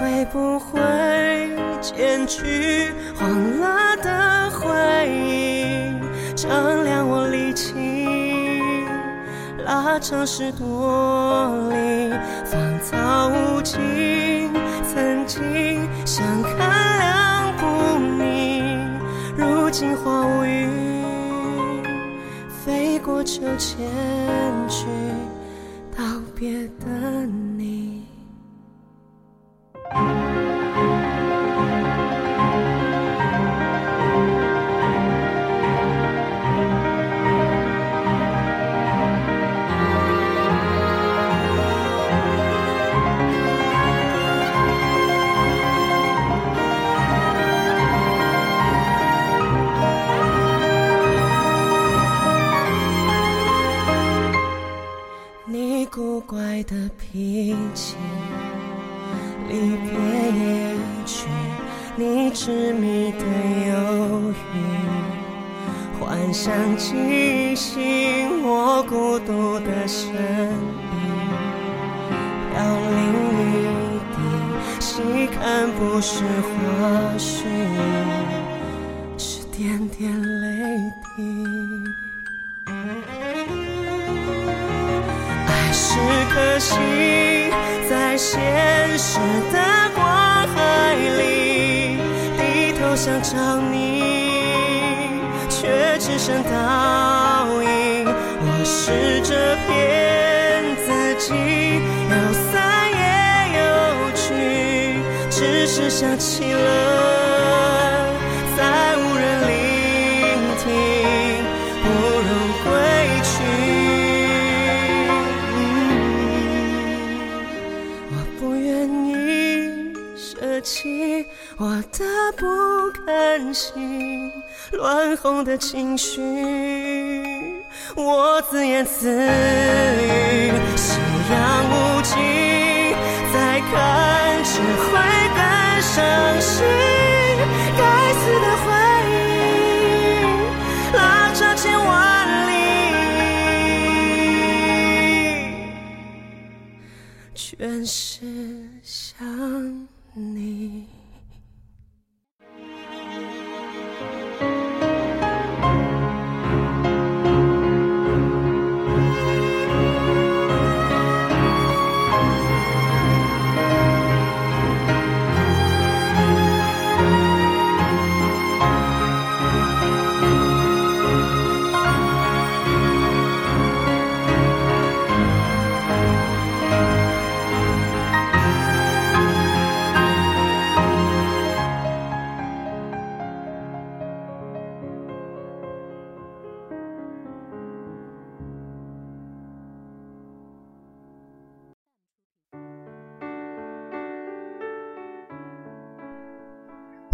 会不会剪去黄了的回忆，丈量我力气，拉长十多里，芳草无尽。曾经相看两不腻，如今花无语，飞过秋千去你执迷的忧郁，幻想记醒我孤独的身影，飘零一地，细看不是花絮，是点点泪滴。爱是颗星，在现实的找你，却只剩倒影。我试着骗自己，有散也有聚，只是想起了，甘心，乱哄的情绪，我自言自语，夕阳无尽，再看只会更伤心。该死的回忆，拉扯千万里。全是想你。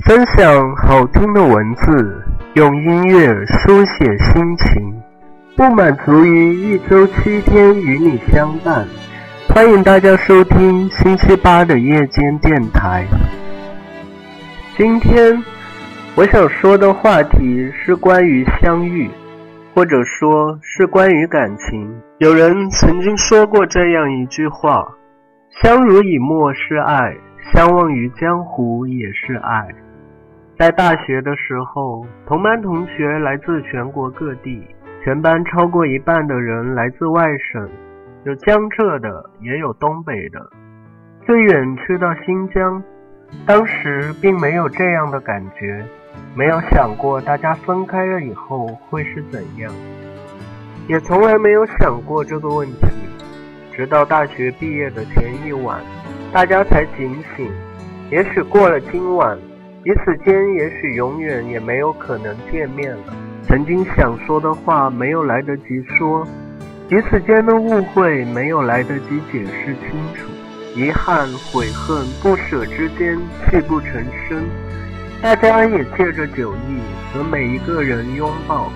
分享好听的文字，用音乐书写心情，不满足于一周七天与你相伴。欢迎大家收听星期八的夜间电台。今天我想说的话题是关于相遇，或者说是关于感情。有人曾经说过这样一句话：“相濡以沫是爱，相忘于江湖也是爱。”在大学的时候，同班同学来自全国各地，全班超过一半的人来自外省，有江浙的，也有东北的，最远去到新疆。当时并没有这样的感觉，没有想过大家分开了以后会是怎样，也从来没有想过这个问题。直到大学毕业的前一晚，大家才警醒，也许过了今晚。彼此间也许永远也没有可能见面了。曾经想说的话没有来得及说，彼此间的误会没有来得及解释清楚。遗憾、悔恨、不舍之间泣不成声。大家也借着酒意和每一个人拥抱，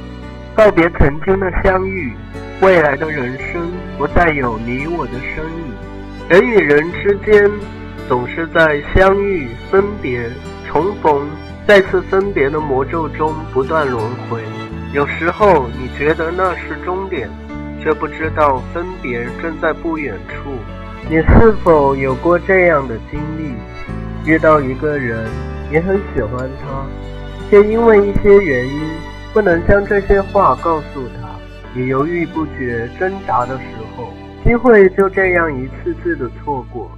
告别曾经的相遇。未来的人生不再有你我的身影。人与人之间总是在相遇、分别、重逢、再次分别的魔咒中不断轮回。有时候你觉得那是终点，却不知道分别正在不远处。你是否有过这样的经历？遇到一个人。你很喜欢他，却因为一些原因不能将这些话告诉他。你犹豫不决、挣扎的时候，机会就这样一次次的错过，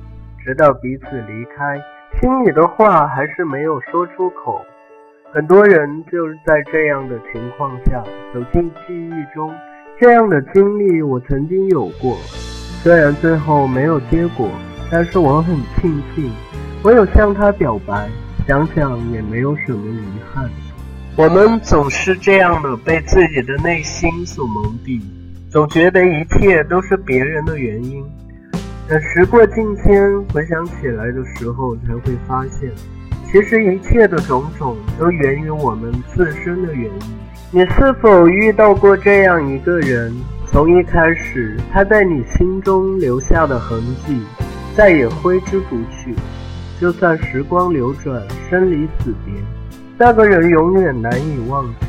直到彼此离开，心里的话还是没有说出口。很多人就是在这样的情况下走进记忆中。这样的经历我曾经有过，虽然最后没有结果，但是我很庆幸我有向他表白。想想也没有什么遗憾。我们总是这样的被自己的内心所蒙蔽，总觉得一切都是别人的原因。等时过境迁，回想起来的时候，才会发现，其实一切的种种都源于我们自身的原因。你是否遇到过这样一个人？从一开始，他在你心中留下的痕迹，再也挥之不去。就算时光流转，生离死别，那个人永远难以忘记。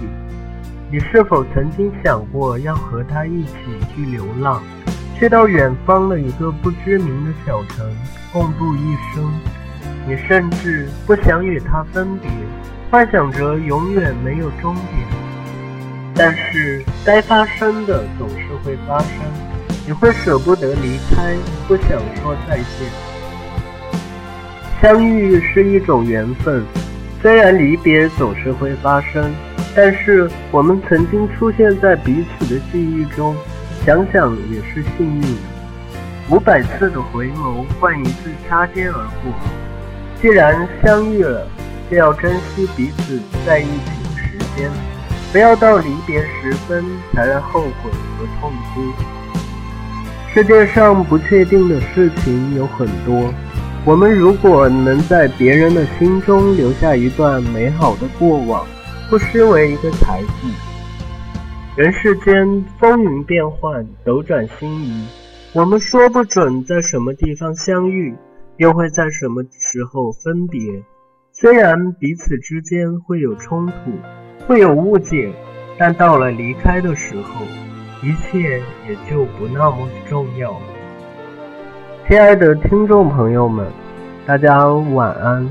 你是否曾经想过要和他一起去流浪，去到远方的一个不知名的小城，共度一生？你甚至不想与他分别，幻想着永远没有终点。但是该发生的总是会发生，你会舍不得离开，不想说再见。相遇是一种缘分，虽然离别总是会发生，但是我们曾经出现在彼此的记忆中，想想也是幸运。五百次的回眸换一次擦肩而过。既然相遇了，就要珍惜彼此在一起的时间，不要到离别时分才来后悔和痛哭。世界上不确定的事情有很多。我们如果能在别人的心中留下一段美好的过往，不失为一个财富。人世间风云变幻，斗转星移，我们说不准在什么地方相遇，又会在什么时候分别。虽然彼此之间会有冲突，会有误解，但到了离开的时候，一切也就不那么重要了。亲爱的听众朋友们，大家晚安。